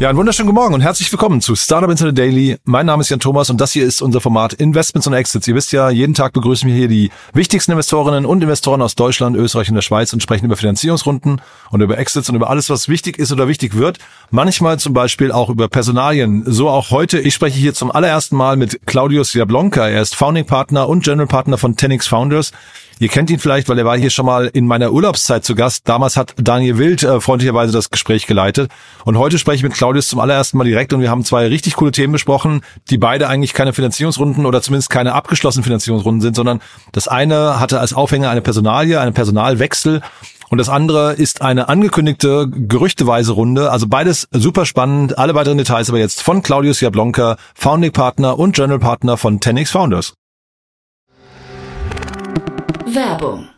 Ja, einen wunderschönen guten Morgen und herzlich willkommen zu Startup Insider Daily. Mein Name ist Jan Thomas und das hier ist unser Format Investments und Exits. Ihr wisst ja, jeden Tag begrüßen wir hier die wichtigsten Investorinnen und Investoren aus Deutschland, Österreich und der Schweiz und sprechen über Finanzierungsrunden und über Exits und über alles, was wichtig ist oder wichtig wird. Manchmal zum Beispiel auch über Personalien. So auch heute. Ich spreche hier zum allerersten Mal mit Claudius Jablonka. Er ist Founding Partner und General Partner von Tenix Founders. Ihr kennt ihn vielleicht, weil er war hier schon mal in meiner Urlaubszeit zu Gast. Damals hat Daniel Wild äh, freundlicherweise das Gespräch geleitet. Und heute spreche ich mit Claudius zum allerersten Mal direkt und wir haben zwei richtig coole Themen besprochen, die beide eigentlich keine Finanzierungsrunden oder zumindest keine abgeschlossenen Finanzierungsrunden sind, sondern das eine hatte als Aufhänger eine Personalie, einen Personalwechsel und das andere ist eine angekündigte gerüchteweise Runde. Also beides super spannend. Alle weiteren Details aber jetzt von Claudius Jablonka, Founding Partner und General Partner von Tenix Founders. Werbung.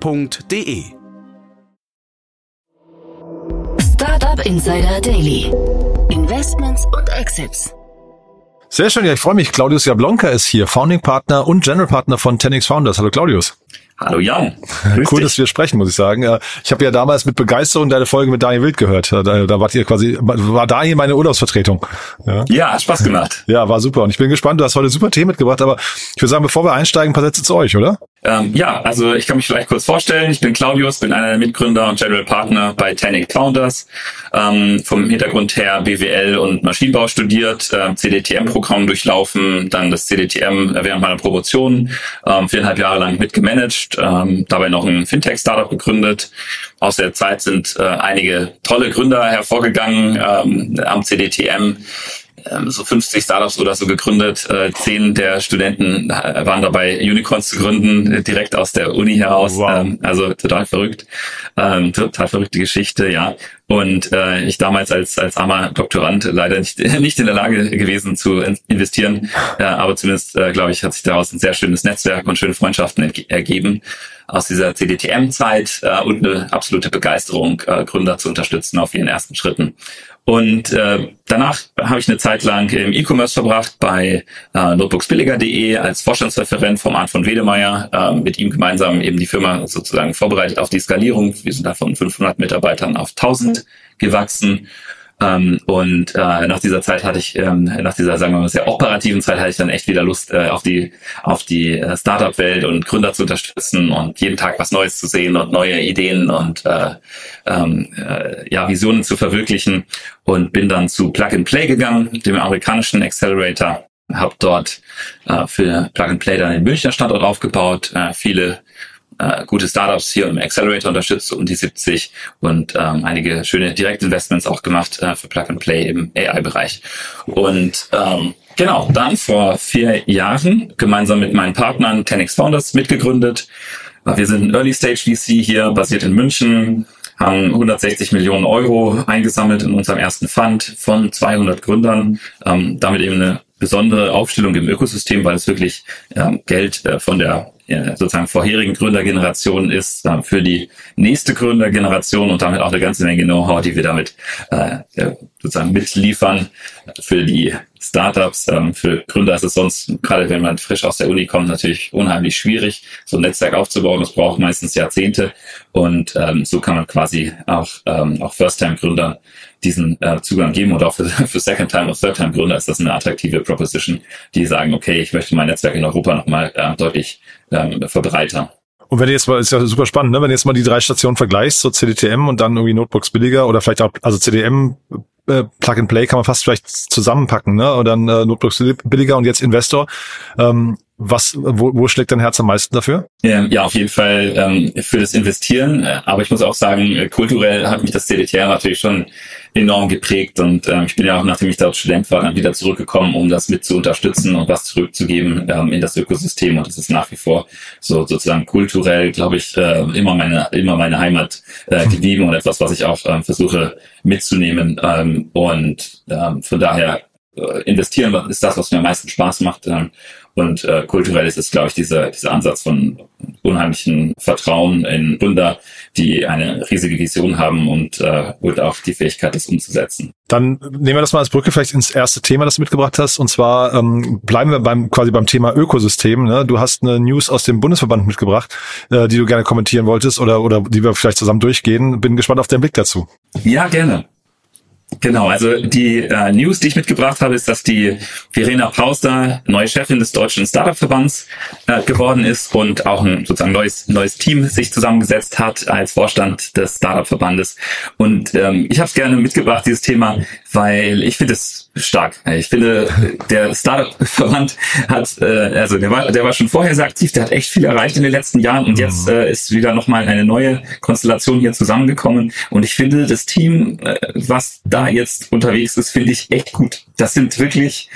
www.startup-insider.de. Startup Insider Daily. Investments und Exits. Sehr schön, ja, ich freue mich. Claudius Jablonka ist hier, Founding Partner und General Partner von Tenix Founders. Hallo Claudius. Hallo Jan. Grüß cool, dich. dass wir sprechen, muss ich sagen. Ich habe ja damals mit Begeisterung deine Folge mit Daniel Wild gehört. Da, da wart ihr quasi, war Daniel meine Urlaubsvertretung. Ja. ja, hat Spaß gemacht. Ja, war super. Und ich bin gespannt, du hast heute super Themen mitgebracht, aber ich würde sagen, bevor wir einsteigen, ein paar Sätze zu euch, oder? Ähm, ja, also ich kann mich vielleicht kurz vorstellen. Ich bin Claudius, bin einer der Mitgründer und General Partner bei Tanic Founders. Ähm, vom Hintergrund her BWL und Maschinenbau studiert, äh, CDTM-Programm durchlaufen, dann das CDTM während meiner Promotion ähm, viereinhalb Jahre lang mitgemanagt, ähm, dabei noch ein Fintech-Startup gegründet. Aus der Zeit sind äh, einige tolle Gründer hervorgegangen ähm, am CDTM so 50 Startups oder so gegründet. Äh, zehn der Studenten äh, waren dabei, Unicorns zu gründen, äh, direkt aus der Uni heraus. Wow. Ähm, also total verrückt. Ähm, total verrückte Geschichte, ja. Und äh, ich damals als, als armer Doktorand leider nicht, nicht in der Lage gewesen zu investieren. Aber zumindest, äh, glaube ich, hat sich daraus ein sehr schönes Netzwerk und schöne Freundschaften ergeben aus dieser CDTM-Zeit äh, und eine absolute Begeisterung, äh, Gründer zu unterstützen auf ihren ersten Schritten. Und äh, danach habe ich eine Zeit lang im E-Commerce verbracht bei äh, notebooksbilliger.de als Vorstandsreferent vom Arndt von Wedemeyer. Äh, mit ihm gemeinsam eben die Firma sozusagen vorbereitet auf die Skalierung. Wir sind da von 500 Mitarbeitern auf 1000 gewachsen. Ähm, und äh, nach dieser Zeit hatte ich, ähm, nach dieser, sagen wir mal, sehr operativen Zeit hatte ich dann echt wieder Lust, äh, auf die, auf die äh, Startup-Welt und Gründer zu unterstützen und jeden Tag was Neues zu sehen und neue Ideen und äh, ähm, äh, ja, Visionen zu verwirklichen. Und bin dann zu Plug and Play gegangen, dem amerikanischen Accelerator habe dort äh, für Plug and Play dann den Münchner Standort aufgebaut, äh, viele äh, gute Startups hier im Accelerator unterstützt, um die 70 und ähm, einige schöne Direktinvestments auch gemacht äh, für Plug and Play im AI-Bereich. Und ähm, genau, dann vor vier Jahren gemeinsam mit meinen Partnern Tenix Founders mitgegründet. Wir sind ein Early Stage VC hier, basiert in München, haben 160 Millionen Euro eingesammelt in unserem ersten Fund von 200 Gründern, ähm, damit eben eine besondere Aufstellung im Ökosystem, weil es wirklich äh, Geld äh, von der sozusagen vorherigen Gründergeneration ist äh, für die nächste Gründergeneration und damit auch eine ganze Menge Know-how, die wir damit äh, sozusagen mitliefern für die Startups. Ähm, für Gründer ist es sonst, gerade wenn man frisch aus der Uni kommt, natürlich unheimlich schwierig, so ein Netzwerk aufzubauen. Das braucht meistens Jahrzehnte und ähm, so kann man quasi auch, ähm, auch First-Time-Gründern diesen äh, Zugang geben und auch für, für Second-Time- und Third-Time-Gründer ist das eine attraktive Proposition, die sagen, okay, ich möchte mein Netzwerk in Europa nochmal äh, deutlich ähm, verbreitern. Und wenn du jetzt mal, ist ja super spannend, ne? wenn du jetzt mal die drei Stationen vergleichst, so CDTM und dann irgendwie Notebooks billiger oder vielleicht auch, also CDM äh, Plug and Play kann man fast vielleicht zusammenpacken, ne? Oder ein äh, Notebook billiger und jetzt Investor. Ähm, was, wo, wo schlägt dein Herz am meisten dafür? Ähm, ja, auf jeden Fall ähm, für das Investieren. Äh, aber ich muss auch sagen, äh, kulturell hat mich das CDTR natürlich schon enorm geprägt und ähm, ich bin ja auch, nachdem ich dort Student war, dann wieder zurückgekommen, um das mit zu unterstützen und was zurückzugeben ähm, in das Ökosystem und das ist nach wie vor so sozusagen kulturell, glaube ich, äh, immer meine immer meine Heimat äh, geblieben und etwas, was ich auch ähm, versuche mitzunehmen ähm, und ähm, von daher äh, investieren ist das, was mir am meisten Spaß macht. Ähm, und äh, kulturell ist es, glaube ich, dieser, dieser Ansatz von unheimlichen Vertrauen in Gründer, die eine riesige Vision haben und, äh, und auch die Fähigkeit, das umzusetzen. Dann nehmen wir das mal als Brücke vielleicht ins erste Thema, das du mitgebracht hast. Und zwar ähm, bleiben wir beim quasi beim Thema Ökosystem. Ne? Du hast eine News aus dem Bundesverband mitgebracht, äh, die du gerne kommentieren wolltest oder, oder die wir vielleicht zusammen durchgehen. Bin gespannt auf deinen Blick dazu. Ja, gerne. Genau, also die äh, News, die ich mitgebracht habe, ist, dass die Verena Pauster neue Chefin des Deutschen Startup-Verbands äh, geworden ist und auch ein sozusagen neues neues Team sich zusammengesetzt hat als Vorstand des Startup-Verbandes. Und ähm, ich habe es gerne mitgebracht, dieses Thema, weil ich finde es stark. Ich finde, der Startup-Verband hat, äh, also der war, der war schon vorher sehr aktiv, der hat echt viel erreicht in den letzten Jahren und jetzt mhm. äh, ist wieder nochmal eine neue Konstellation hier zusammengekommen. Und ich finde, das Team, äh, was da jetzt unterwegs ist, finde ich echt gut. Das sind wirklich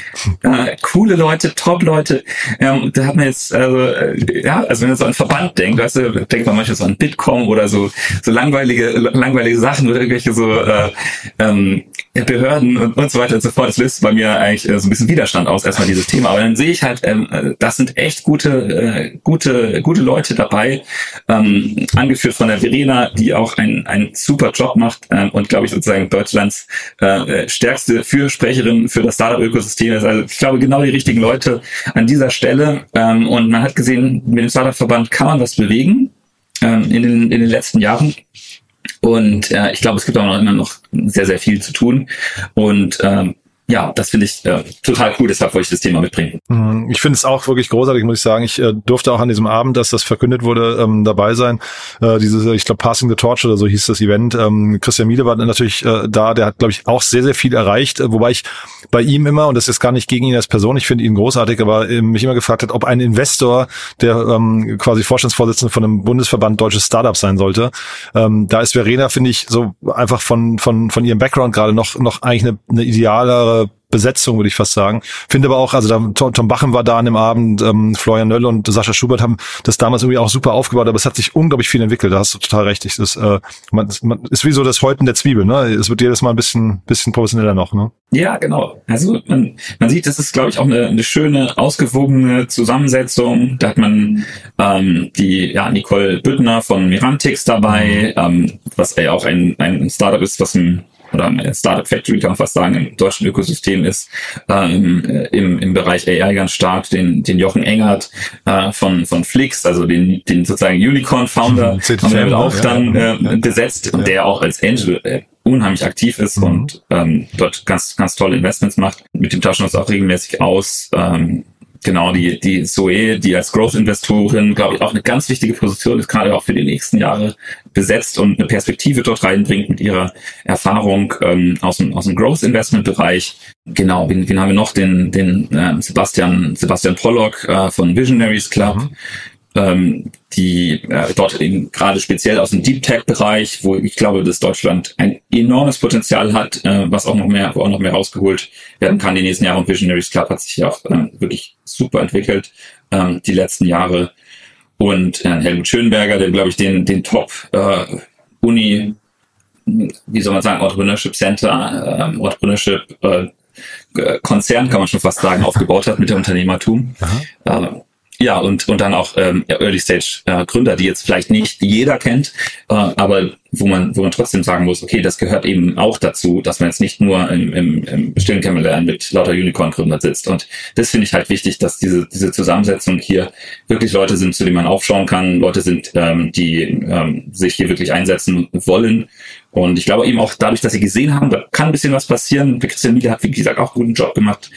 äh, coole Leute, Top-Leute. Ähm, da hat man jetzt, also, äh, ja, also wenn man so an Verband denkt, weißt du, denkt man manchmal so an Bitkom oder so, so langweilige, langweilige Sachen oder irgendwelche so äh, ähm, Behörden und, und so weiter und so fort. Das löst bei mir eigentlich äh, so ein bisschen Widerstand aus, erstmal dieses Thema. Aber dann sehe ich halt, ähm, äh, das sind echt gute, äh, gute, gute Leute dabei, ähm, angeführt von der Verena, die auch einen, einen super Job macht ähm, und glaube ich sozusagen Deutschlands äh, stärkste Fürsprecherin für das Startup-Ökosystem ist. Also ich glaube genau die richtigen Leute an dieser Stelle. Ähm, und man hat gesehen, mit dem Startup-Verband kann man was bewegen ähm, in, den, in den letzten Jahren. Und äh, ich glaube, es gibt auch noch immer noch sehr, sehr viel zu tun. Und ähm, ja, das finde ich äh, total cool, deshalb wollte ich das Thema mitbringen. Mhm, ich finde es auch wirklich großartig, muss ich sagen. Ich äh, durfte auch an diesem Abend, dass das verkündet wurde, ähm, dabei sein. Äh, dieses, ich glaube, Passing the Torch oder so hieß das Event. Ähm, Christian Miele war natürlich äh, da, der hat, glaube ich, auch sehr, sehr viel erreicht, äh, wobei ich bei ihm immer, und das ist gar nicht gegen ihn als Person, ich finde ihn großartig, aber äh, mich immer gefragt hat, ob ein Investor, der ähm, quasi Vorstandsvorsitzende von einem Bundesverband deutsches Startup sein sollte. Ähm, da ist Verena, finde ich, so einfach von, von, von ihrem Background gerade noch, noch eigentlich eine, eine idealere Besetzung, würde ich fast sagen. Finde aber auch, also da, Tom Bachen war da an dem Abend, ähm, Florian Nöll und Sascha Schubert haben das damals irgendwie auch super aufgebaut, aber es hat sich unglaublich viel entwickelt. Da hast du total recht. Das ist, äh, man, man, ist wie so das Häuten der Zwiebel. Ne? Es wird jedes Mal ein bisschen, bisschen professioneller noch. Ne? Ja, genau. Also man, man sieht, das ist, glaube ich, auch eine, eine schöne, ausgewogene Zusammensetzung. Da hat man ähm, die ja, Nicole Büttner von Mirantix dabei, mhm. ähm, was ja auch ein, ein Startup ist, was ein oder eine Startup Factory kann man fast sagen, im deutschen Ökosystem ist, ähm, im, im Bereich AI ganz stark, den, den Jochen Engert äh, von, von Flix, also den, den sozusagen Unicorn-Founder, haben wir ja, auch dann äh, besetzt, ja. der auch als Angel äh, unheimlich aktiv ist mhm. und ähm, dort ganz, ganz tolle Investments macht. Mit dem tauschen wir uns auch regelmäßig aus. Ähm, Genau, die, die Zoe, die als Growth-Investorin, glaube ich, auch eine ganz wichtige Position ist, gerade auch für die nächsten Jahre besetzt und eine Perspektive dort reinbringt mit ihrer Erfahrung ähm, aus dem, aus dem Growth-Investment-Bereich. Genau, wen, wen haben wir noch? Den, den äh, Sebastian, Sebastian Pollock äh, von Visionaries Club. Mhm ähm, die äh, dort eben gerade speziell aus dem Deep Tech-Bereich, wo ich glaube, dass Deutschland ein enormes Potenzial hat, äh, was auch noch mehr, wo auch noch mehr rausgeholt werden kann die nächsten Jahre. Und Visionaries Club hat sich ja auch ähm, wirklich super entwickelt ähm, die letzten Jahre. Und äh, Helmut Schönberger, der glaube ich den den Top äh, Uni, wie soll man sagen, Entrepreneurship Center, äh, Entrepreneurship äh, Konzern kann man schon fast sagen, aufgebaut hat mit dem Unternehmertum. Äh, ja, und, und dann auch ähm, Early Stage äh, Gründer, die jetzt vielleicht nicht jeder kennt, äh, aber wo man, wo man trotzdem sagen muss, okay, das gehört eben auch dazu, dass man jetzt nicht nur im, im, im stillen Kämmerlein mit lauter Unicorn-Gründern sitzt. Und das finde ich halt wichtig, dass diese, diese Zusammensetzung hier wirklich Leute sind, zu denen man aufschauen kann, Leute sind, ähm, die ähm, sich hier wirklich einsetzen wollen. Und ich glaube eben auch dadurch, dass sie gesehen haben, da kann ein bisschen was passieren. Christian Miele hat, wie gesagt, auch einen guten Job gemacht.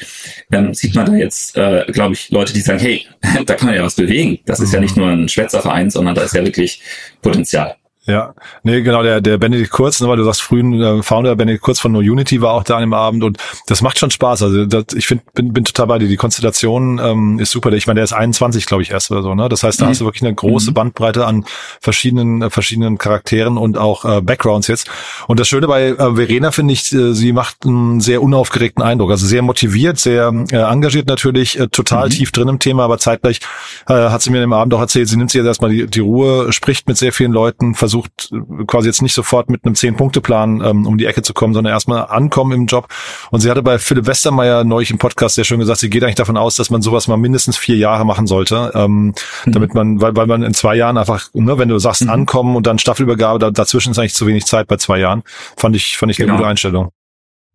Ähm, sieht man da jetzt, äh, glaube ich, Leute, die sagen, hey, da kann man ja was bewegen. Das ist ja nicht nur ein Schwätzerverein, sondern da ist ja wirklich Potenzial. Ja, nee, genau, der, der Benedikt Kurz, ne, weil du sagst, frühen äh, Founder Benedikt Kurz von No Unity war auch da an dem Abend und das macht schon Spaß. Also das, ich find, bin, bin total bei dir. Die Konstellation ähm, ist super. Ich meine, der ist 21, glaube ich, erst oder so. Ne? Das heißt, da mhm. hast du wirklich eine große mhm. Bandbreite an verschiedenen äh, verschiedenen Charakteren und auch äh, Backgrounds jetzt. Und das Schöne bei äh, Verena finde ich, äh, sie macht einen sehr unaufgeregten Eindruck. Also sehr motiviert, sehr äh, engagiert natürlich, äh, total mhm. tief drin im Thema, aber zeitgleich äh, hat sie mir im Abend auch erzählt, sie nimmt sich jetzt erstmal die, die Ruhe, spricht mit sehr vielen Leuten, versucht versucht quasi jetzt nicht sofort mit einem Zehn-Punkte-Plan ähm, um die Ecke zu kommen, sondern erstmal ankommen im Job. Und sie hatte bei Philipp Westermeier neulich im Podcast sehr schön gesagt, sie geht eigentlich davon aus, dass man sowas mal mindestens vier Jahre machen sollte, ähm, mhm. damit man, weil, weil man in zwei Jahren einfach, ne, wenn du sagst mhm. ankommen und dann Staffelübergabe, da, dazwischen ist eigentlich zu wenig Zeit bei zwei Jahren. Fand ich, fand ich genau. eine gute Einstellung.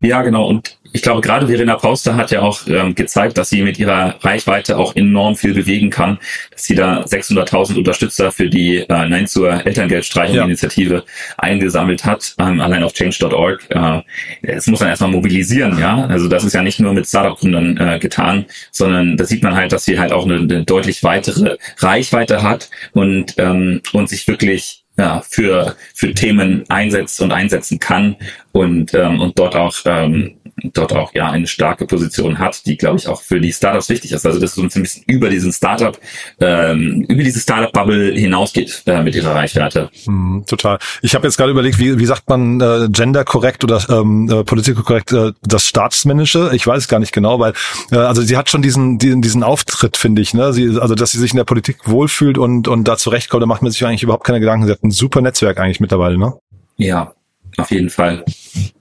Ja, genau. Und ich glaube, gerade Verena Pauster hat ja auch ähm, gezeigt, dass sie mit ihrer Reichweite auch enorm viel bewegen kann, dass sie da 600.000 Unterstützer für die äh, Nein zur Elterngeldstreichung-Initiative ja. eingesammelt hat, ähm, allein auf change.org. Äh, das muss man erstmal mobilisieren, ja. Also das ist ja nicht nur mit Startup-Gründern äh, getan, sondern da sieht man halt, dass sie halt auch eine, eine deutlich weitere Reichweite hat und, ähm, und sich wirklich ja, für, für Themen einsetzt und einsetzen kann und, ähm, und dort auch ähm, dort auch ja eine starke Position hat, die glaube ich auch für die Startups wichtig ist. Also dass es uns ein bisschen über diesen Startup, ähm, über diese Startup-Bubble hinausgeht äh, mit ihrer Reichweite. Mm, total. Ich habe jetzt gerade überlegt, wie, wie sagt man äh, gender korrekt oder ähm, äh, political korrekt äh, das Staatsmännische? Ich weiß es gar nicht genau, weil äh, also sie hat schon diesen diesen, diesen Auftritt, finde ich. Ne? Sie, also dass sie sich in der Politik wohlfühlt und und da zurechtkommt, da macht man sich eigentlich überhaupt keine Gedanken. Sie hat ein super Netzwerk eigentlich mittlerweile, ne? Ja, auf jeden Fall.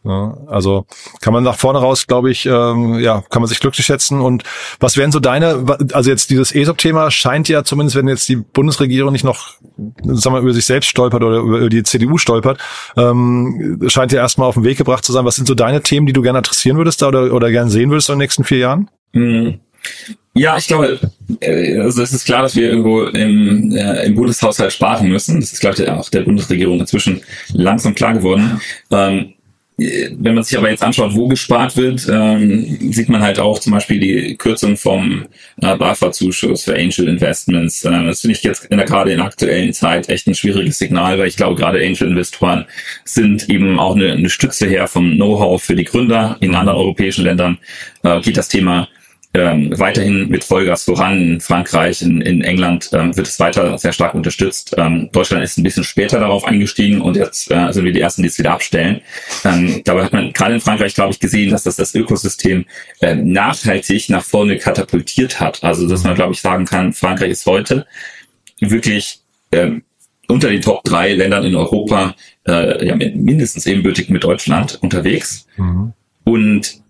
Ja, also kann man nach vorne raus, glaube ich, ähm, ja, kann man sich glücklich schätzen. Und was wären so deine, also jetzt dieses ESOP-Thema scheint ja zumindest, wenn jetzt die Bundesregierung nicht noch, sagen wir, über sich selbst stolpert oder über die CDU stolpert, ähm, scheint ja erstmal auf den Weg gebracht zu sein. Was sind so deine Themen, die du gerne interessieren würdest da oder, oder gerne sehen würdest in den nächsten vier Jahren? Mhm. Ja, ich glaube, äh, also es ist klar, dass wir irgendwo im, äh, im Bundeshaushalt sparen müssen. Das ist, glaube ich, auch der Bundesregierung inzwischen langsam klar geworden. Ähm, wenn man sich aber jetzt anschaut, wo gespart wird, ähm, sieht man halt auch zum Beispiel die Kürzung vom äh, BAFA-Zuschuss für Angel Investments. Äh, das finde ich jetzt in der, gerade in der aktuellen Zeit echt ein schwieriges Signal, weil ich glaube, gerade Angel-Investoren sind eben auch eine, eine Stütze her vom Know-how für die Gründer. In anderen europäischen Ländern äh, geht das Thema ähm, weiterhin mit Vollgas voran. In Frankreich, in, in England ähm, wird es weiter sehr stark unterstützt. Ähm, Deutschland ist ein bisschen später darauf eingestiegen und jetzt äh, sind wir die Ersten, die es wieder abstellen. Ähm, dabei hat man gerade in Frankreich, glaube ich, gesehen, dass das das Ökosystem äh, nachhaltig nach vorne katapultiert hat. Also dass man, glaube ich, sagen kann, Frankreich ist heute wirklich äh, unter den Top drei Ländern in Europa äh, ja, mindestens ebenbürtig mit Deutschland unterwegs. Mhm. Und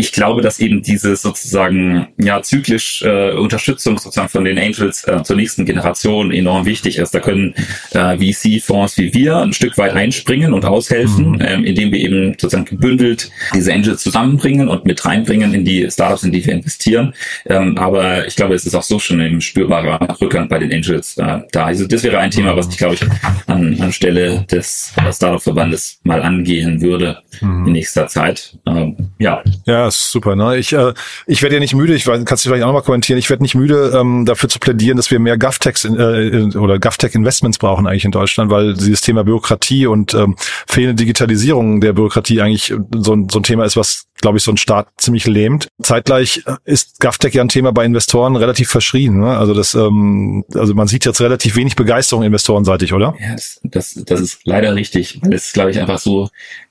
ich glaube, dass eben diese sozusagen ja zyklisch äh, Unterstützung sozusagen von den Angels äh, zur nächsten Generation enorm wichtig ist. Da können äh, VC-Fonds wie wir ein Stück weit einspringen und aushelfen, mhm. ähm, indem wir eben sozusagen gebündelt diese Angels zusammenbringen und mit reinbringen in die Startups, in die wir investieren. Ähm, aber ich glaube, es ist auch so schon ein spürbarer Rückgang bei den Angels äh, da. Also das wäre ein Thema, was ich glaube ich an, an Stelle des Startup-Verbandes mal angehen würde mhm. in nächster Zeit. Ähm, ja. Ja, ist super. Ne? Ich, äh, ich werde ja nicht müde, ich weiß, kannst du vielleicht auch nochmal kommentieren, ich werde nicht müde, ähm, dafür zu plädieren, dass wir mehr GovTechs äh, oder GovTech-Investments brauchen eigentlich in Deutschland, weil dieses Thema Bürokratie und ähm, fehlende Digitalisierung der Bürokratie eigentlich so, so ein Thema ist, was glaube ich, so ein Staat ziemlich lähmt. Zeitgleich ist GovTech ja ein Thema bei Investoren relativ verschrien. Ne? Also das, ähm, also man sieht jetzt relativ wenig Begeisterung investorenseitig, oder? Ja, das, das, ist leider richtig, weil es, glaube ich, einfach so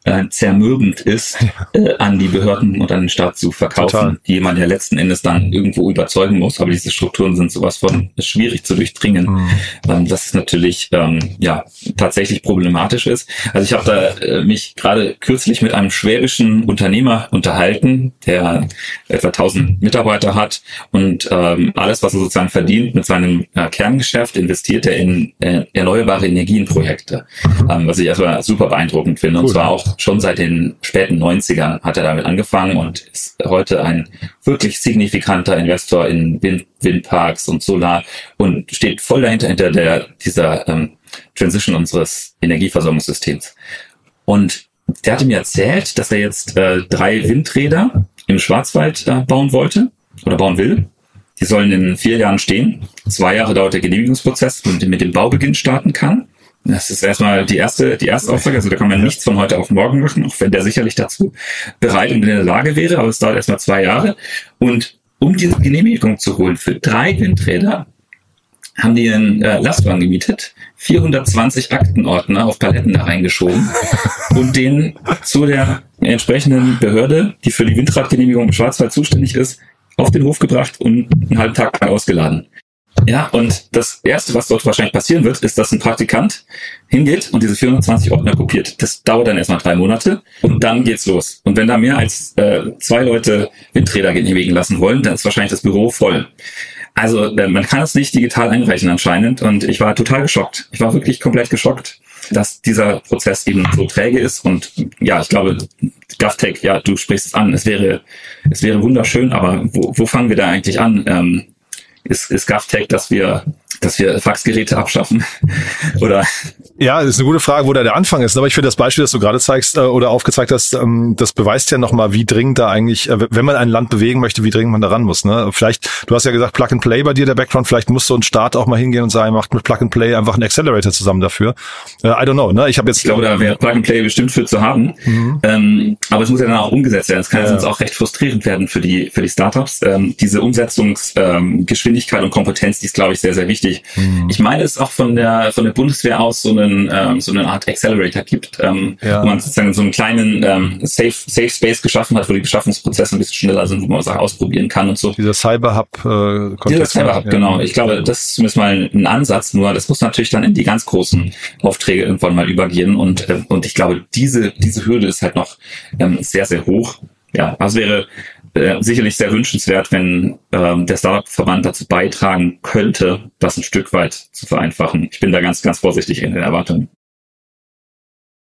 äh, zermürbend ist, äh, an die Behörden und an den Staat zu verkaufen, Total. die man ja letzten Endes dann irgendwo überzeugen muss. Aber diese Strukturen sind sowas von schwierig zu durchdringen. Mhm. Ähm, das ist natürlich ähm, ja tatsächlich problematisch ist. Also ich habe da äh, mich gerade kürzlich mit einem schwäbischen Unternehmer unterhalten, der etwa 1000 Mitarbeiter hat und ähm, alles, was er sozusagen verdient mit seinem äh, Kerngeschäft, investiert er in äh, erneuerbare Energienprojekte, ähm, was ich erstmal super beeindruckend finde. Cool. Und zwar auch schon seit den späten 90ern hat er damit angefangen und ist heute ein wirklich signifikanter Investor in Wind, Windparks und Solar und steht voll dahinter hinter der dieser ähm, Transition unseres Energieversorgungssystems. Und der hatte mir erzählt, dass er jetzt äh, drei Windräder im Schwarzwald äh, bauen wollte oder bauen will. Die sollen in vier Jahren stehen. Zwei Jahre dauert der Genehmigungsprozess, und mit dem Baubeginn starten kann. Das ist erstmal die erste, die erste Aussage. Also da kann man nichts von heute auf morgen machen, auch wenn der sicherlich dazu bereit und in der Lage wäre. Aber es dauert erstmal zwei Jahre. Und um diese Genehmigung zu holen für drei Windräder, haben die einen äh, Lastwagen gemietet, 420 Aktenordner auf Paletten da reingeschoben und den zu der entsprechenden Behörde, die für die Windradgenehmigung im Schwarzwald zuständig ist, auf den Hof gebracht und einen halben Tag lang ausgeladen. Ja, und das Erste, was dort wahrscheinlich passieren wird, ist, dass ein Praktikant hingeht und diese 420 Ordner kopiert. Das dauert dann erstmal drei Monate und dann geht's los. Und wenn da mehr als äh, zwei Leute Windräder genehmigen lassen wollen, dann ist wahrscheinlich das Büro voll. Also äh, man kann es nicht digital einreichen anscheinend und ich war total geschockt. Ich war wirklich komplett geschockt, dass dieser Prozess eben so träge ist und ja, ich glaube, GovTech, ja, du sprichst es an, es wäre, es wäre wunderschön, aber wo, wo fangen wir da eigentlich an? Ähm, ist, ist GovTech, dass wir dass wir Faxgeräte abschaffen? Oder? Ja, das ist eine gute Frage, wo da der Anfang ist. Aber ich finde das Beispiel, das du gerade zeigst äh, oder aufgezeigt hast, ähm, das beweist ja nochmal, wie dringend da eigentlich, äh, wenn man ein Land bewegen möchte, wie dringend man da ran muss. Ne? Vielleicht, du hast ja gesagt, Plug and Play bei dir der Background, vielleicht muss so ein Staat auch mal hingehen und sagen, macht mit Plug and Play einfach einen Accelerator zusammen dafür. Äh, I don't know, ne? Ich habe jetzt. Ich glaube, da wäre Plug and Play bestimmt für zu haben. Mhm. Ähm, aber es muss ja dann auch umgesetzt werden. Es kann ja. sonst auch recht frustrierend werden für die, für die Startups. Ähm, diese Umsetzungsgeschwindigkeit ähm, und Kompetenz, die ist, glaube ich, sehr, sehr wichtig. Mhm. Ich meine, es auch von der von der Bundeswehr aus so einen ähm, so eine Art Accelerator gibt, ähm, ja. wo man sozusagen so einen kleinen ähm, Safe Safe Space geschaffen hat, wo die Beschaffungsprozesse ein bisschen schneller sind, wo man Sachen ausprobieren kann und so. Dieser Cyber Hub. Äh, Dieser Cyber Hub, ja. genau. Ich glaube, das ist zumindest mal ein Ansatz. Nur das muss natürlich dann in die ganz großen Aufträge irgendwann mal übergehen und äh, und ich glaube, diese diese Hürde ist halt noch ähm, sehr sehr hoch. Ja, also wäre äh, sicherlich sehr wünschenswert, wenn ähm, der Startup-Verband dazu beitragen könnte, das ein Stück weit zu vereinfachen. Ich bin da ganz, ganz vorsichtig in den Erwartungen.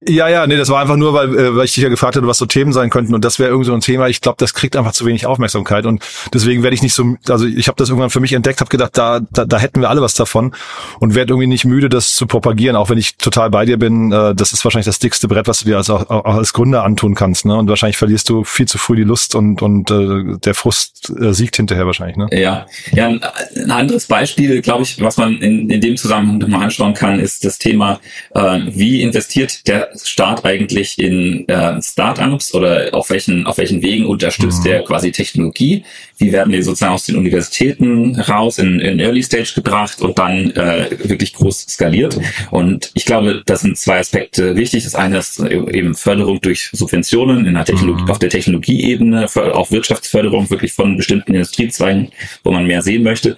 Ja, ja, nee, das war einfach nur, weil, äh, weil ich dich ja gefragt hatte, was so Themen sein könnten und das wäre irgendwie so ein Thema. Ich glaube, das kriegt einfach zu wenig Aufmerksamkeit und deswegen werde ich nicht so, also ich habe das irgendwann für mich entdeckt, habe gedacht, da, da, da hätten wir alle was davon und werde irgendwie nicht müde, das zu propagieren, auch wenn ich total bei dir bin. Äh, das ist wahrscheinlich das dickste Brett, was du dir als, auch, als Gründer antun kannst, ne? Und wahrscheinlich verlierst du viel zu früh die Lust und und äh, der Frust äh, siegt hinterher wahrscheinlich, ne? Ja, ja, ein, ein anderes Beispiel, glaube ich, was man in, in dem Zusammenhang mal anschauen kann, ist das Thema, äh, wie investiert der Staat eigentlich in äh, Startups oder auf welchen, auf welchen Wegen unterstützt mhm. der quasi Technologie? Wie werden die sozusagen aus den Universitäten raus in, in Early Stage gebracht und dann äh, wirklich groß skaliert? Und ich glaube, das sind zwei Aspekte wichtig. Das eine ist eben Förderung durch Subventionen in der Technologie, mhm. auf der Technologieebene, auch Wirtschaftsförderung wirklich von bestimmten Industriezweigen, wo man mehr sehen möchte.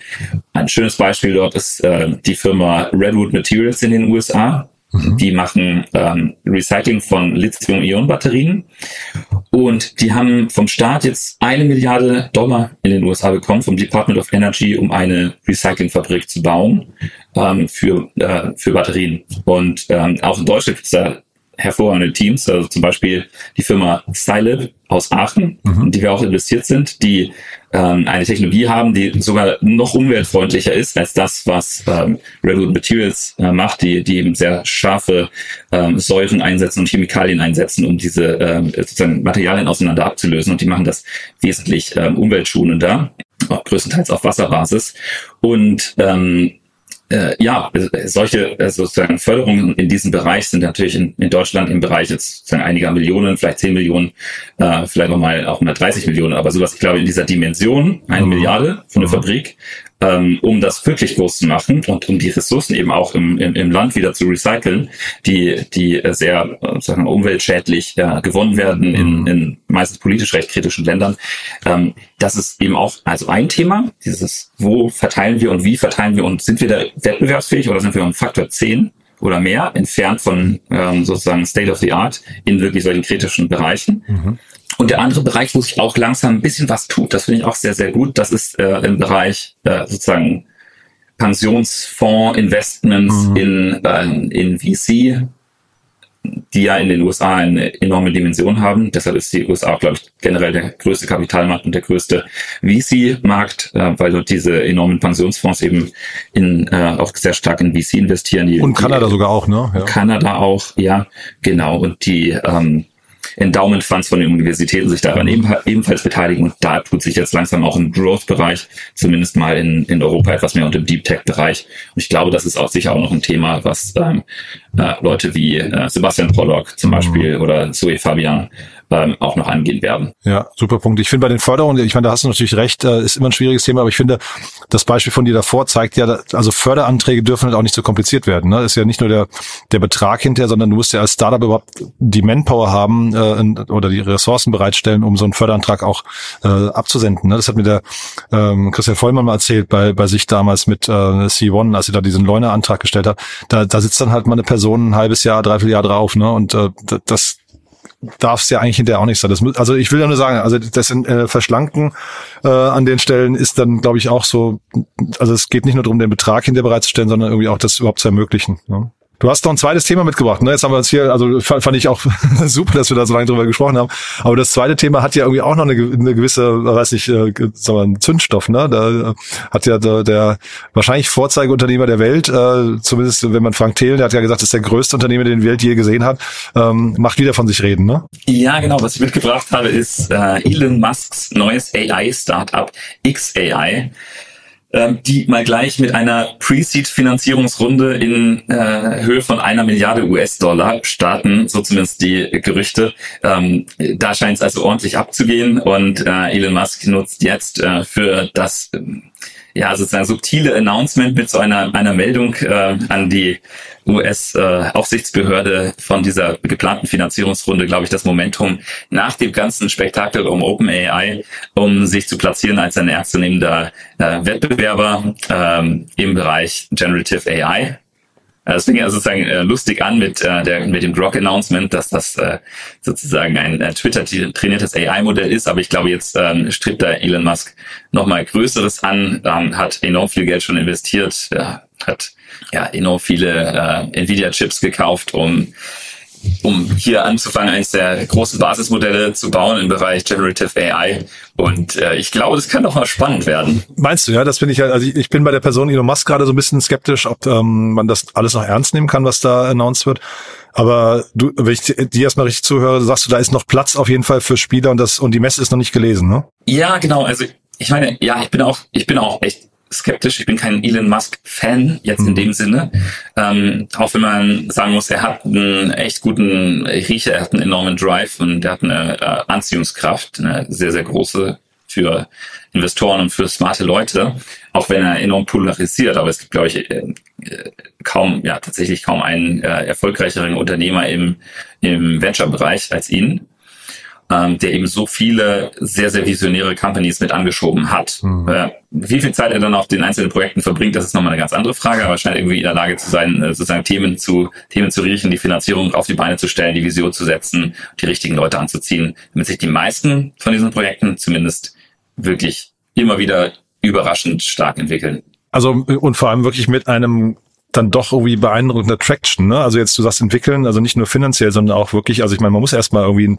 Ein schönes Beispiel dort ist äh, die Firma Redwood Materials in den USA Mhm. Die machen ähm, Recycling von Lithium-Ionen-Batterien. Und die haben vom Staat jetzt eine Milliarde Dollar in den USA bekommen, vom Department of Energy, um eine Recyclingfabrik zu bauen ähm, für, äh, für Batterien. Und ähm, auch in Deutschland gibt es da hervorragende Teams, also zum Beispiel die Firma Stylib aus Aachen, mhm. in die wir auch investiert sind, die ähm, eine Technologie haben, die sogar noch umweltfreundlicher ist als das, was ähm, Redwood Materials äh, macht, die, die eben sehr scharfe ähm, Säuren einsetzen und Chemikalien einsetzen, um diese ähm, sozusagen Materialien auseinander abzulösen. Und die machen das wesentlich ähm, umweltschonender, größtenteils auf Wasserbasis. Und ähm, äh, ja, solche äh, sozusagen Förderungen in diesem Bereich sind natürlich in, in Deutschland im Bereich jetzt sozusagen einiger Millionen, vielleicht 10 Millionen, äh, vielleicht auch mal auch 130 Millionen, aber sowas, ich glaube, in dieser Dimension, eine mhm. Milliarde für eine mhm. Fabrik, ähm, um das wirklich groß zu machen und um die Ressourcen eben auch im, im, im Land wieder zu recyceln, die, die sehr äh, sagen wir, umweltschädlich ja, gewonnen werden in, mhm. in meistens politisch recht kritischen Ländern. Ähm, das ist eben auch also ein Thema, dieses, wo verteilen wir und wie verteilen wir und sind wir da wettbewerbsfähig oder sind wir um Faktor 10 oder mehr entfernt von ähm, sozusagen State of the Art in wirklich solchen kritischen Bereichen. Mhm. Und der andere Bereich, wo sich auch langsam ein bisschen was tut, das finde ich auch sehr, sehr gut, das ist äh, im Bereich äh, sozusagen Pensionsfonds, Investments mhm. in, äh, in VC, die ja in den USA eine enorme Dimension haben. Deshalb ist die USA glaube ich, generell der größte Kapitalmarkt und der größte VC-Markt, äh, weil dort diese enormen Pensionsfonds eben in, äh, auch sehr stark in VC investieren. Die, und Kanada die, sogar auch, ne? Ja. Kanada auch, ja, genau. Und die ähm, Endowment-Funds von den Universitäten sich daran ebenfalls beteiligen. Und da tut sich jetzt langsam auch im Growth-Bereich, zumindest mal in, in Europa etwas mehr und im Deep Tech-Bereich. Und ich glaube, das ist auch sicher auch noch ein Thema, was ähm, äh, Leute wie äh, Sebastian Pollock zum Beispiel mhm. oder Zoe Fabian ähm, auch noch angehen werden. Ja, super Punkt. Ich finde bei den Förderungen, ich meine, da hast du natürlich recht, äh, ist immer ein schwieriges Thema, aber ich finde, das Beispiel von dir davor zeigt ja, also Förderanträge dürfen halt auch nicht so kompliziert werden. Ne? Ist ja nicht nur der, der Betrag hinterher, sondern du musst ja als Startup überhaupt die Manpower haben äh, oder die Ressourcen bereitstellen, um so einen Förderantrag auch äh, abzusenden. Ne? Das hat mir der ähm, Christian Vollmann mal erzählt bei, bei sich damals mit äh, C1, als er da diesen Leuna-Antrag gestellt hat. Da, da sitzt dann halt mal eine Person ein halbes Jahr, dreiviertel Jahr drauf. Ne? Und äh, das darf es ja eigentlich hinterher auch nicht sein. Das, also ich will ja nur sagen, also das äh, Verschlanken äh, an den Stellen ist dann, glaube ich, auch so, also es geht nicht nur darum, den Betrag hinterher bereitzustellen, sondern irgendwie auch das überhaupt zu ermöglichen. Ne? Du hast noch ein zweites Thema mitgebracht. Ne? Jetzt haben wir uns hier, also fand ich auch super, dass wir da so lange drüber gesprochen haben. Aber das zweite Thema hat ja irgendwie auch noch eine, eine gewisse, weiß ich, äh, sagen wir, einen Zündstoff. Ne? Da äh, hat ja der, der wahrscheinlich Vorzeigeunternehmer der Welt, äh, zumindest wenn man Frank Thelen, der hat ja gesagt, das ist der größte Unternehmer, den die Welt je gesehen hat, ähm, macht wieder von sich reden. Ne? Ja, genau. Was ich mitgebracht habe, ist äh, Elon Musks neues AI-Startup XAI ähm, die mal gleich mit einer Pre-Seed-Finanzierungsrunde in äh, Höhe von einer Milliarde US-Dollar starten, so zumindest die Gerüchte. Ähm, da scheint es also ordentlich abzugehen und äh, Elon Musk nutzt jetzt äh, für das ja, sozusagen subtile Announcement mit so einer, einer Meldung äh, an die US-Aufsichtsbehörde äh, von dieser geplanten Finanzierungsrunde, glaube ich, das Momentum nach dem ganzen Spektakel um OpenAI, um sich zu platzieren als ein ernstzunehmender äh, Wettbewerber ähm, im Bereich Generative AI. Das fing ja sozusagen äh, lustig an mit, äh, der, mit dem Grok-Announcement, dass das äh, sozusagen ein äh, Twitter-trainiertes AI-Modell ist. Aber ich glaube, jetzt ähm, strebt da Elon Musk nochmal Größeres an, ähm, hat enorm viel Geld schon investiert, äh, hat ja enorm viele äh, Nvidia-Chips gekauft, um um hier anzufangen, eines der großen Basismodelle zu bauen im Bereich Generative AI. Und äh, ich glaube, das kann doch mal spannend werden. Meinst du, ja? Das finde ich ja, also ich bin bei der Person Elon Musk gerade so ein bisschen skeptisch, ob ähm, man das alles noch ernst nehmen kann, was da announced wird. Aber du, wenn ich dir erstmal richtig zuhöre, sagst du, da ist noch Platz auf jeden Fall für Spieler und das und die Messe ist noch nicht gelesen, ne? Ja, genau. Also ich meine, ja, ich bin auch, ich bin auch echt skeptisch. Ich bin kein Elon Musk-Fan jetzt in mhm. dem Sinne. Ähm, auch wenn man sagen muss, er hat einen echt guten Riecher, er hat einen enormen Drive und er hat eine äh, Anziehungskraft, eine sehr, sehr große für Investoren und für smarte Leute, auch wenn er enorm polarisiert. Aber es gibt, glaube ich, äh, kaum, ja, tatsächlich kaum einen äh, erfolgreicheren Unternehmer im, im Venture-Bereich als ihn ähm, der eben so viele sehr, sehr visionäre Companies mit angeschoben hat. Mhm. Äh, wie viel Zeit er dann auf den einzelnen Projekten verbringt, das ist nochmal eine ganz andere Frage, aber er scheint irgendwie in der Lage zu sein, äh, sozusagen Themen zu, Themen zu riechen, die Finanzierung auf die Beine zu stellen, die Vision zu setzen, die richtigen Leute anzuziehen, damit sich die meisten von diesen Projekten zumindest wirklich immer wieder überraschend stark entwickeln. Also und vor allem wirklich mit einem dann doch irgendwie beeindruckende Traction. Ne? Also jetzt, du sagst entwickeln, also nicht nur finanziell, sondern auch wirklich, also ich meine, man muss erstmal irgendwie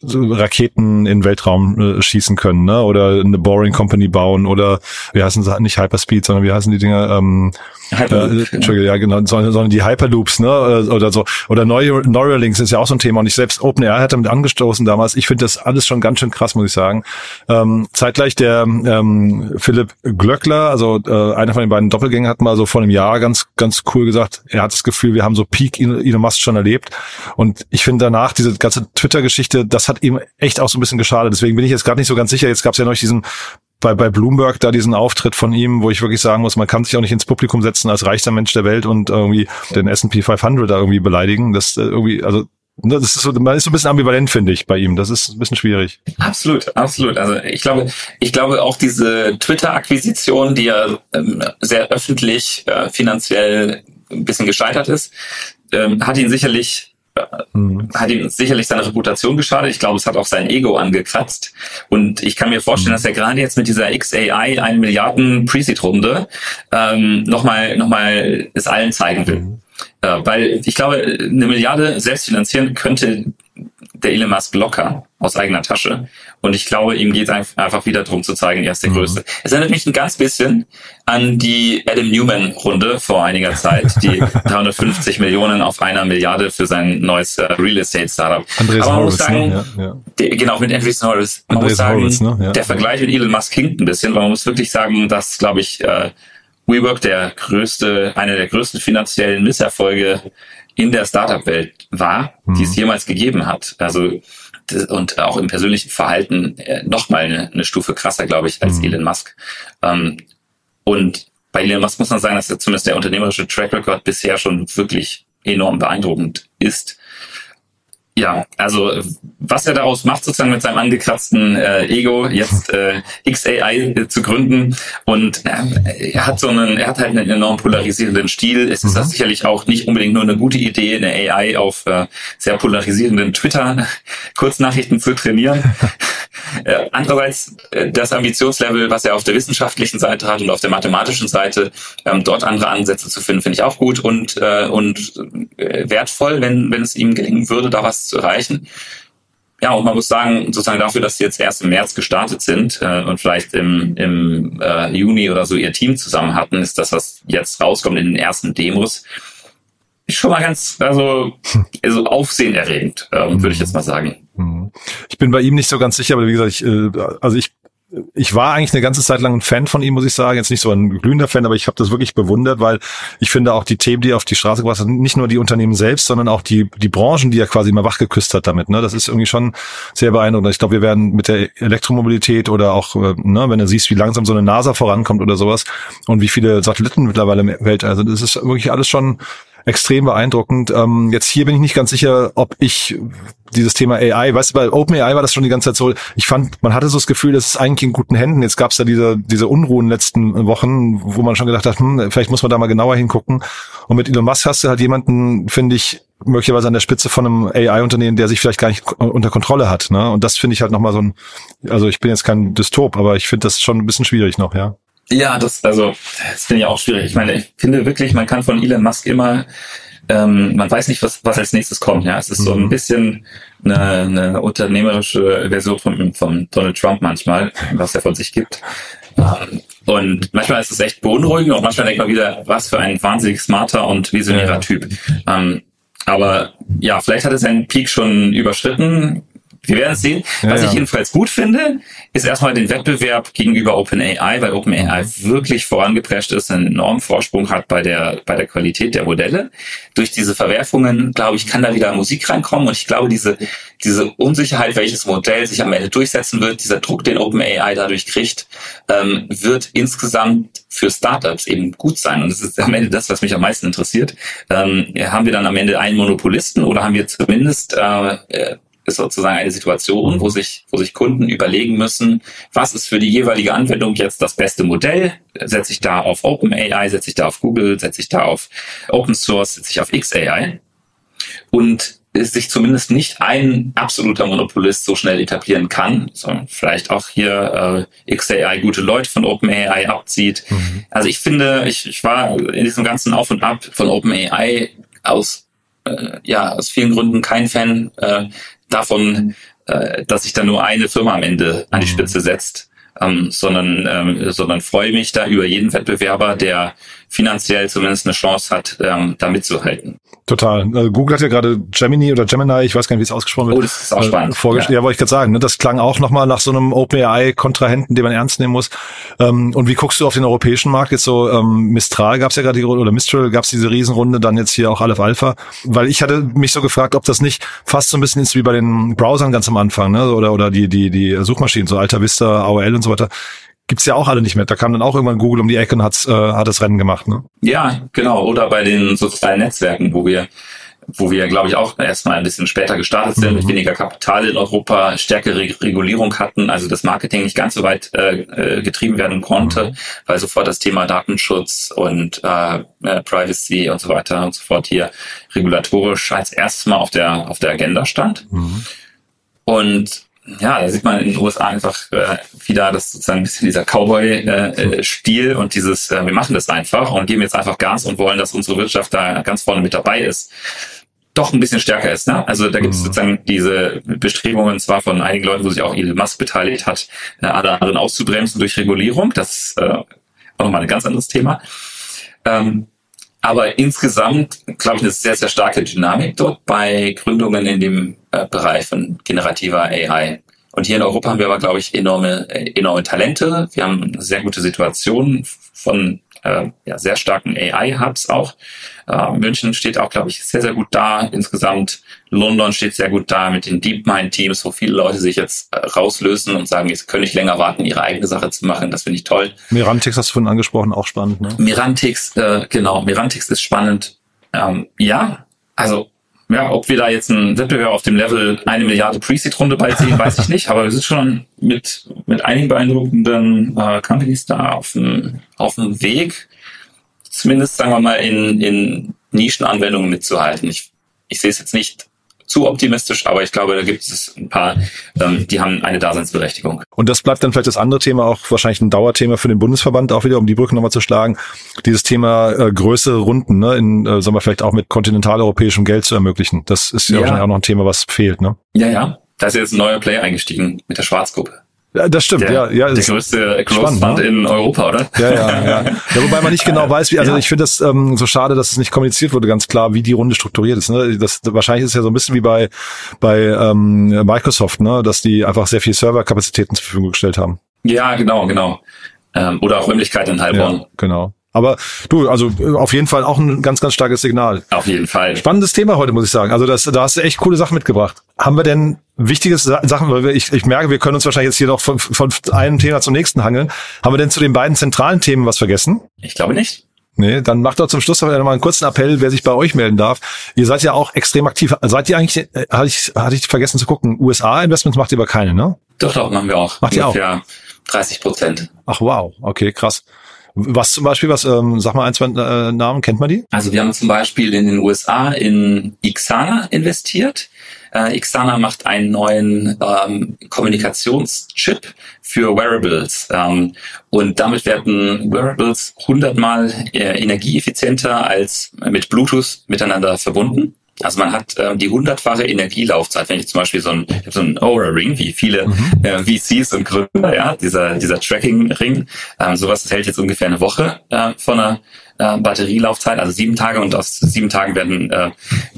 so Raketen in Weltraum äh, schießen können, ne? Oder eine Boring Company bauen oder wie heißen sie nicht Hyperspeed, sondern wie heißen die Dinger? Ähm, Hyperloop, äh, Entschuldigung, ja genau, sondern, sondern die Hyperloops, ne? Oder so. Oder Neuralinks ist ja auch so ein Thema. Und ich selbst OpenAI hat damit angestoßen damals. Ich finde das alles schon ganz schön krass, muss ich sagen. Ähm, zeitgleich der ähm, Philipp Glöckler, also äh, einer von den beiden Doppelgängern, hat mal so vor einem Jahr ganz, ganz cool gesagt, er hat das Gefühl, wir haben so Peak Elon Musk schon erlebt. Und ich finde danach diese ganze Twitter-Geschichte, das hat ihm echt auch so ein bisschen geschadet. Deswegen bin ich jetzt gerade nicht so ganz sicher. Jetzt gab es ja noch diesen bei, bei Bloomberg da diesen Auftritt von ihm, wo ich wirklich sagen muss, man kann sich auch nicht ins Publikum setzen als reichster Mensch der Welt und irgendwie den S&P 500 da irgendwie beleidigen. Das äh, irgendwie, also ne, das ist so, man ist so ein bisschen ambivalent, finde ich, bei ihm. Das ist ein bisschen schwierig. Absolut, absolut. Also ich glaube, ich glaube auch diese Twitter-Akquisition, die ja ähm, sehr öffentlich äh, finanziell ein bisschen gescheitert ist, ähm, hat ihn sicherlich. Hat ihm sicherlich seine Reputation geschadet. Ich glaube, es hat auch sein Ego angekratzt. Und ich kann mir vorstellen, mhm. dass er gerade jetzt mit dieser XAI, 1 Milliarden Pre-Seed-Runde, ähm, nochmal noch mal es allen zeigen will. Mhm. Äh, weil ich glaube, eine Milliarde selbst finanzieren könnte der Elon Musk locker aus eigener Tasche. Und ich glaube, ihm geht es einfach wieder darum zu zeigen, er ist der mhm. Größte. Es erinnert mich ein ganz bisschen an die Adam Newman-Runde vor einiger Zeit, die 350 Millionen auf einer Milliarde für sein neues äh, Real Estate Startup. Andreas Aber man Horowitz, muss sagen, ne? ja, ja. Genau, mit Andreas Horowitz. Man Andreas muss sagen, Horowitz, ne? ja. der Vergleich mit Elon Musk hinkt ein bisschen, weil man muss wirklich sagen, dass, glaube ich, äh, WeWork der größte, einer der größten finanziellen Misserfolge in der Startup-Welt war, mhm. die es mhm. jemals gegeben hat. Also und auch im persönlichen Verhalten äh, noch mal eine, eine Stufe krasser, glaube ich, als mhm. Elon Musk. Ähm, und bei Elon Musk muss man sagen, dass zumindest der unternehmerische Track Record bisher schon wirklich enorm beeindruckend ist. Ja, also was er daraus macht, sozusagen mit seinem angekratzten äh, Ego, jetzt äh, XAI äh, zu gründen. Und äh, er hat so einen, er hat halt einen enorm polarisierenden Stil. Es ist mhm. das sicherlich auch nicht unbedingt nur eine gute Idee, eine AI auf äh, sehr polarisierenden Twitter-Kurznachrichten zu trainieren. Äh, andererseits äh, das Ambitionslevel, was er auf der wissenschaftlichen Seite hat und auf der mathematischen Seite, ähm, dort andere Ansätze zu finden, finde ich auch gut und, äh, und äh, wertvoll, wenn, wenn es ihm gelingen würde, da was zu erreichen. Ja, und man muss sagen, sozusagen dafür, dass sie jetzt erst im März gestartet sind äh, und vielleicht im, im äh, Juni oder so ihr Team zusammen hatten, ist das, was jetzt rauskommt in den ersten Demos, schon mal ganz, also, also aufsehenerregend, ähm, würde ich jetzt mal sagen. Mhm. Ich bin bei ihm nicht so ganz sicher, aber wie gesagt, ich, äh, also ich ich war eigentlich eine ganze Zeit lang ein Fan von ihm, muss ich sagen. Jetzt nicht so ein glühender Fan, aber ich habe das wirklich bewundert, weil ich finde auch die Themen, die er auf die Straße gebracht hat, nicht nur die Unternehmen selbst, sondern auch die, die Branchen, die er quasi mal wachgeküsst hat damit. Ne? Das ist irgendwie schon sehr beeindruckend. Ich glaube, wir werden mit der Elektromobilität oder auch, äh, ne, wenn du siehst, wie langsam so eine NASA vorankommt oder sowas und wie viele Satelliten mittlerweile im Welt, also das ist wirklich alles schon extrem beeindruckend. Ähm, jetzt hier bin ich nicht ganz sicher, ob ich dieses Thema AI, weißt du, bei OpenAI war das schon die ganze Zeit so, ich fand, man hatte so das Gefühl, das ist eigentlich in guten Händen. Jetzt gab es da diese, diese Unruhen letzten Wochen, wo man schon gedacht hat, hm, vielleicht muss man da mal genauer hingucken. Und mit Elon Musk hast du halt jemanden, finde ich, möglicherweise an der Spitze von einem AI-Unternehmen, der sich vielleicht gar nicht unter Kontrolle hat. Ne? Und das finde ich halt nochmal so ein, also ich bin jetzt kein Dystop, aber ich finde das schon ein bisschen schwierig noch, ja. Ja, das, also, das finde ich auch schwierig. Ich meine, ich finde wirklich, man kann von Elon Musk immer, ähm, man weiß nicht, was, was als nächstes kommt. Ja, es ist so ein mhm. bisschen eine, eine unternehmerische Version von, von Donald Trump manchmal, was er von sich gibt. Ähm, und manchmal ist es echt beunruhigend und manchmal denkt man wieder, was für ein wahnsinnig smarter und visionärer ja. Typ. Ähm, aber ja, vielleicht hat er seinen Peak schon überschritten. Wir werden es sehen. Was ja, ich jedenfalls gut finde, ist erstmal den Wettbewerb gegenüber OpenAI, weil OpenAI wirklich vorangeprescht ist, einen enormen Vorsprung hat bei der, bei der Qualität der Modelle. Durch diese Verwerfungen, glaube ich, kann da wieder Musik reinkommen und ich glaube, diese, diese Unsicherheit, welches Modell sich am Ende durchsetzen wird, dieser Druck, den OpenAI dadurch kriegt, ähm, wird insgesamt für Startups eben gut sein. Und das ist am Ende das, was mich am meisten interessiert. Ähm, haben wir dann am Ende einen Monopolisten oder haben wir zumindest äh, äh ist sozusagen eine Situation, wo sich, wo sich Kunden überlegen müssen, was ist für die jeweilige Anwendung jetzt das beste Modell? Setze ich da auf OpenAI, setze ich da auf Google, setze ich da auf Open Source, setze ich auf XAI? Und sich zumindest nicht ein absoluter Monopolist so schnell etablieren kann, sondern vielleicht auch hier äh, XAI gute Leute von OpenAI abzieht. Mhm. Also ich finde, ich, ich war in diesem ganzen Auf und Ab von OpenAI aus äh, ja aus vielen Gründen kein Fan. Äh, davon, äh, dass sich da nur eine Firma am Ende an die mhm. Spitze setzt, ähm, sondern, ähm, sondern freue mich da über jeden Wettbewerber, der finanziell zumindest eine Chance hat, ähm, da mitzuhalten. Total. Also Google hat ja gerade Gemini oder Gemini, ich weiß gar nicht, wie es ausgesprochen wird. Oh, das ist auch spannend. Äh, ja. ja, wollte ich gerade sagen. Ne? Das klang auch nochmal nach so einem OpenAI-Kontrahenten, den man ernst nehmen muss. Ähm, und wie guckst du auf den europäischen Markt? Jetzt so ähm, Mistral gab es ja gerade die oder Mistral gab es diese Riesenrunde, dann jetzt hier auch Aleph Alpha. Weil ich hatte mich so gefragt, ob das nicht fast so ein bisschen ist wie bei den Browsern ganz am Anfang, ne? Oder oder die die die Suchmaschinen, so Alta Vista, AOL und so weiter gibt's ja auch alle nicht mehr. Da kam dann auch irgendwann Google um die Ecke und hat's, äh, hat das Rennen gemacht. Ne? Ja, genau. Oder bei den sozialen Netzwerken, wo wir wo wir, glaube ich, auch erstmal ein bisschen später gestartet sind, mhm. mit weniger Kapital in Europa, stärkere Regulierung hatten, also das Marketing nicht ganz so weit äh, äh, getrieben werden konnte, mhm. weil sofort das Thema Datenschutz und äh, äh, Privacy und so weiter und so fort hier regulatorisch als erstes Mal auf der auf der Agenda stand. Mhm. Und ja, da sieht man in den USA einfach äh, wieder das sozusagen ein bisschen dieser Cowboy-Stil äh, und dieses, äh, wir machen das einfach und geben jetzt einfach Gas und wollen, dass unsere Wirtschaft da ganz vorne mit dabei ist. doch ein bisschen stärker ist. Ne? Also da gibt es mhm. sozusagen diese Bestrebungen zwar von einigen Leuten, wo sich auch Elon Musk beteiligt hat, äh, alle anderen auszubremsen durch Regulierung. Das ist äh, auch nochmal ein ganz anderes Thema. Ähm, aber insgesamt, glaube ich, eine sehr, sehr starke Dynamik dort bei Gründungen in dem äh, Bereich von generativer AI. Und hier in Europa haben wir aber, glaube ich, enorme, äh, enorme Talente. Wir haben eine sehr gute Situation von äh, ja, sehr starken AI-Hubs auch. Äh, München steht auch, glaube ich, sehr, sehr gut da. Insgesamt London steht sehr gut da mit den DeepMind-Teams, wo viele Leute sich jetzt äh, rauslösen und sagen, jetzt können nicht länger warten, ihre eigene Sache zu machen. Das finde ich toll. Mirantix hast du vorhin angesprochen, auch spannend. Ne? Mirantix, äh, genau, Mirantix ist spannend. Ähm, ja, also ja, ob wir da jetzt einen Wettbewerb auf dem Level eine Milliarde Pre-Seed-Runde beiziehen, weiß ich nicht, aber wir sind schon mit, mit einigen beeindruckenden äh, Companies da auf dem, auf dem Weg, zumindest, sagen wir mal, in, in Nischenanwendungen mitzuhalten. Ich, ich sehe es jetzt nicht zu optimistisch, aber ich glaube, da gibt es ein paar, ähm, die haben eine Daseinsberechtigung. Und das bleibt dann vielleicht das andere Thema, auch wahrscheinlich ein Dauerthema für den Bundesverband, auch wieder, um die Brücke nochmal zu schlagen, dieses Thema äh, größere Runden, ne, in, äh, sagen wir vielleicht auch mit kontinentaleuropäischem Geld zu ermöglichen. Das ist ja, ja. wahrscheinlich auch noch ein Thema, was fehlt, ne? Ja, ja. Da ist jetzt ein neuer Player eingestiegen mit der Schwarzgruppe. Das stimmt, der, ja, ja. Der größte Growth Fund ne? in Europa, oder? Ja, ja, ja. ja wobei man nicht genau weiß, wie, also ja. ich finde das ähm, so schade, dass es nicht kommuniziert wurde, ganz klar, wie die Runde strukturiert ist. Ne? Das, wahrscheinlich ist es ja so ein bisschen wie bei, bei ähm, Microsoft, ne? dass die einfach sehr viel Serverkapazitäten zur Verfügung gestellt haben. Ja, genau, genau. Ähm, oder auch Räumlichkeiten in Heilbronn. Ja, genau. Aber du, also äh, auf jeden Fall auch ein ganz, ganz starkes Signal. Auf jeden Fall. Spannendes Thema heute, muss ich sagen. Also das, da hast du echt coole Sachen mitgebracht. Haben wir denn wichtige Sachen, weil wir, ich, ich merke, wir können uns wahrscheinlich jetzt hier noch von, von einem Thema zum nächsten hangeln. Haben wir denn zu den beiden zentralen Themen was vergessen? Ich glaube nicht. Nee, dann macht doch zum Schluss noch mal einen kurzen Appell, wer sich bei euch melden darf. Ihr seid ja auch extrem aktiv. Seid ihr eigentlich, äh, hatte ich, hatte ich vergessen zu gucken, USA-Investments macht ihr aber keine, ne? Doch, doch, machen wir auch. Macht ihr auch? Ja, 30 Prozent. Ach wow, okay, krass. Was zum Beispiel, was, ähm, sag mal ein, zwei äh, Namen, kennt man die? Also wir haben zum Beispiel in den USA in Ixana investiert. Äh, Ixana macht einen neuen ähm, Kommunikationschip für Wearables. Ähm, und damit werden Wearables hundertmal äh, energieeffizienter als mit Bluetooth miteinander verbunden. Also man hat ähm, die hundertfache Energielaufzeit. Wenn ich zum Beispiel so ein, ich so ein Aura Ring, wie viele mhm. äh, VCs und Gründer, ja, dieser, dieser Tracking Ring, ähm, sowas das hält jetzt ungefähr eine Woche äh, von einer äh, Batterielaufzeit, also sieben Tage und aus sieben Tagen werden, äh,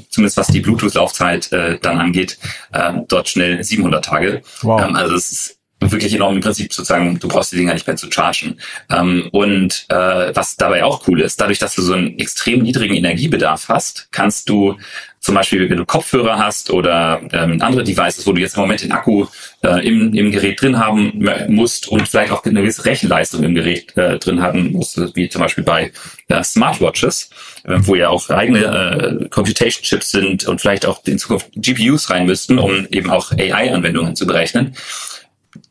zumindest was die Bluetooth-Laufzeit äh, dann angeht, äh, dort schnell 700 Tage. Wow. Ähm, also es ist wirklich enorm im Prinzip sozusagen, du brauchst die Dinger nicht mehr zu chargen. Ähm, und äh, was dabei auch cool ist, dadurch, dass du so einen extrem niedrigen Energiebedarf hast, kannst du zum Beispiel, wenn du Kopfhörer hast oder ähm, andere Devices, wo du jetzt im Moment den Akku äh, im, im Gerät drin haben musst und vielleicht auch eine gewisse Rechenleistung im Gerät äh, drin haben musst, wie zum Beispiel bei äh, Smartwatches, äh, wo ja auch eigene äh, Computation-Chips sind und vielleicht auch in Zukunft GPUs rein müssten, um eben auch AI-Anwendungen zu berechnen.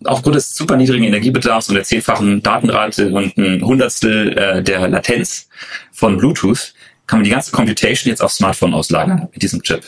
Aufgrund des super niedrigen Energiebedarfs und der zehnfachen Datenrate und ein Hundertstel äh, der Latenz von Bluetooth kann man die ganze Computation jetzt auf Smartphone auslagern mit diesem Chip.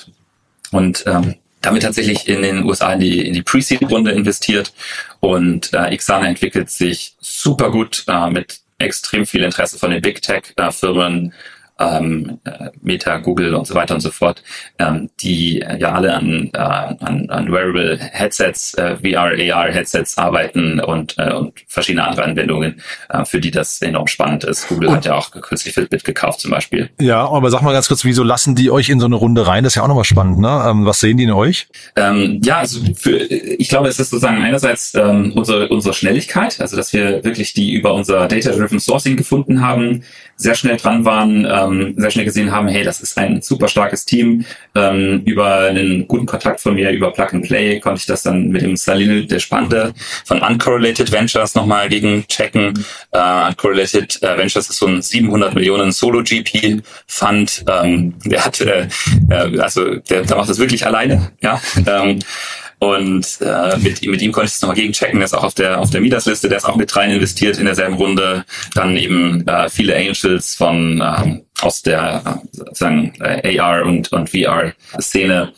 Und ähm, damit tatsächlich in den USA in die, in die Pre-Seed-Runde investiert und äh, Xana entwickelt sich super gut äh, mit extrem viel Interesse von den Big Tech-Firmen, ähm, äh, Meta, Google und so weiter und so fort, ähm, die ja alle an, äh, an, an Wearable Headsets, äh, VR, AR Headsets arbeiten und, äh, und verschiedene andere Anwendungen, äh, für die das enorm spannend ist. Google und, hat ja auch kürzlich Fitbit gekauft zum Beispiel. Ja, aber sag mal ganz kurz, wieso lassen die euch in so eine Runde rein? Das ist ja auch nochmal spannend, ne? Ähm, was sehen die in euch? Ähm, ja, also für, ich glaube, es ist sozusagen einerseits ähm, unsere, unsere Schnelligkeit, also dass wir wirklich die über unser Data-Driven Sourcing gefunden haben, sehr schnell dran waren, ähm, sehr schnell gesehen haben, hey, das ist ein super starkes Team. Ähm, über einen guten Kontakt von mir, über Plug and Play, konnte ich das dann mit dem Salil der Spande von Uncorrelated Ventures nochmal gegen checken. Uh, Uncorrelated äh, Ventures ist so ein 700 Millionen Solo-GP-Fund. Ähm, der hat, äh, äh, also der, der macht das wirklich alleine, ja. Ähm, und äh, mit, mit ihm konnte ich es nochmal gegenchecken. Ist auch auf der auf der Midas-Liste, der ist auch mit rein investiert in derselben Runde. Dann eben äh, viele Angels von ähm, aus der äh, sozusagen äh, AR und, und VR-Szene.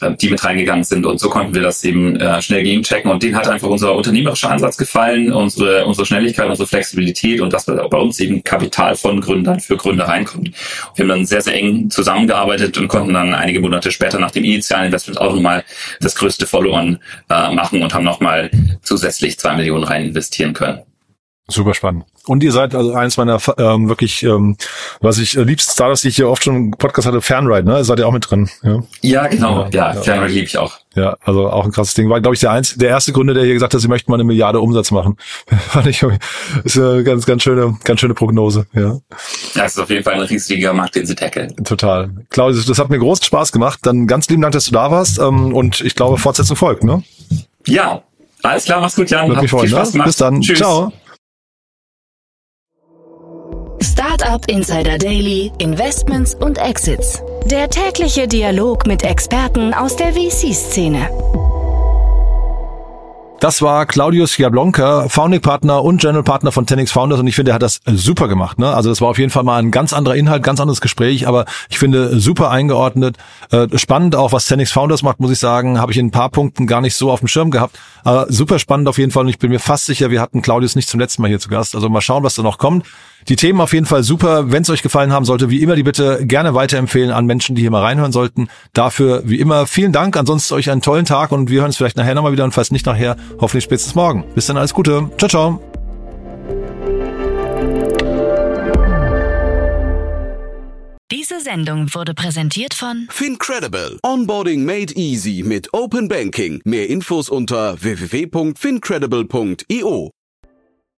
Äh, die mit reingegangen sind. Und so konnten wir das eben äh, schnell gegenchecken. Und denen hat einfach unser unternehmerischer Ansatz gefallen, unsere, unsere Schnelligkeit, unsere Flexibilität und dass bei uns eben Kapital von Gründern für Gründer reinkommt. Wir haben dann sehr, sehr eng zusammengearbeitet und konnten dann einige Monate später nach dem initialen Investment auch nochmal das größte Follow-on äh, machen und haben nochmal zusätzlich zwei Millionen rein investieren können. Super spannend. Und ihr seid also eins meiner ähm, wirklich, ähm, was ich äh, liebsten Startups, die ich hier oft schon im Podcast hatte, Fanride, ne? Seid ihr auch mit drin? Ja, ja genau. Ja, ja, Fanride liebe ich auch. Ja, also auch ein krasses Ding. War, glaube ich, der, eins, der erste Gründer, der hier gesagt hat, sie möchten mal eine Milliarde Umsatz machen. Fand ich, ist eine ganz, ganz schöne, ganz schöne Prognose, ja. Es ist auf jeden Fall ein riesiger Markt, den sie tackeln. Total. Claudius, das hat mir großen Spaß gemacht. Dann ganz lieben Dank, dass du da warst. Ähm, und ich glaube, Fortsetzung folgt, ne? Ja. Alles klar, mach's gut, Jan. Hat viel Spaß ne? gemacht. Bis dann. Tschüss. Ciao. Startup Insider Daily, Investments und Exits. Der tägliche Dialog mit Experten aus der VC-Szene. Das war Claudius Jablonka, Founding Partner und General Partner von Tenix Founders und ich finde, er hat das super gemacht. Ne? Also das war auf jeden Fall mal ein ganz anderer Inhalt, ganz anderes Gespräch, aber ich finde super eingeordnet. Äh, spannend auch, was Tenix Founders macht, muss ich sagen, habe ich in ein paar Punkten gar nicht so auf dem Schirm gehabt. Aber super spannend auf jeden Fall und ich bin mir fast sicher, wir hatten Claudius nicht zum letzten Mal hier zu Gast. Also mal schauen, was da noch kommt. Die Themen auf jeden Fall super. Wenn es euch gefallen haben sollte, wie immer die Bitte gerne weiterempfehlen an Menschen, die hier mal reinhören sollten. Dafür wie immer vielen Dank. Ansonsten euch einen tollen Tag und wir hören uns vielleicht nachher nochmal wieder und falls nicht nachher, hoffentlich spätestens morgen. Bis dann, alles Gute. Ciao, ciao. Diese Sendung wurde präsentiert von Fincredible. Onboarding made easy mit Open Banking. Mehr Infos unter www.fincredible.io.